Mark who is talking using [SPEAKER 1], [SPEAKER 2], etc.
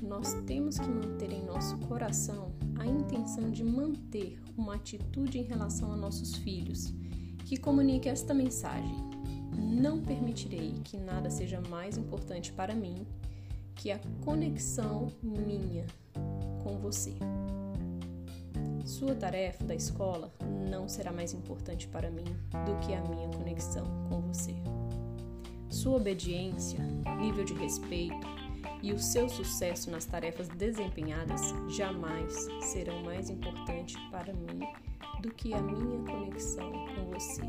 [SPEAKER 1] nós temos que manter em nosso coração a intenção de manter uma atitude em relação a nossos filhos que comunique esta mensagem: Não permitirei que nada seja mais importante para mim que a conexão minha com você. Sua tarefa da escola não será mais importante para mim do que a minha conexão com você. Sua obediência, nível de respeito e o seu sucesso nas tarefas desempenhadas jamais serão mais importantes para mim do que a minha conexão com você.